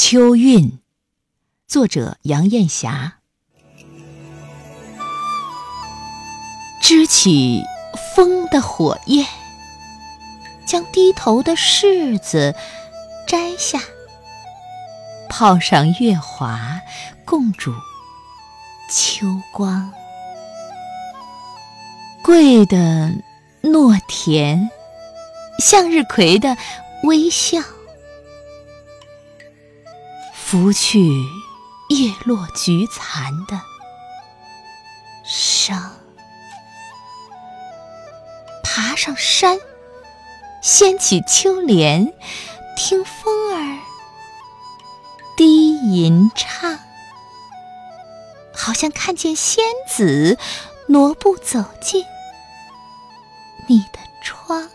秋韵，作者杨艳霞。支起风的火焰，将低头的柿子摘下，泡上月华，共煮秋光。桂的糯甜，向日葵的微笑。拂去叶落菊残的伤，爬上山，掀起秋帘，听风儿低吟唱，好像看见仙子挪步走进你的窗。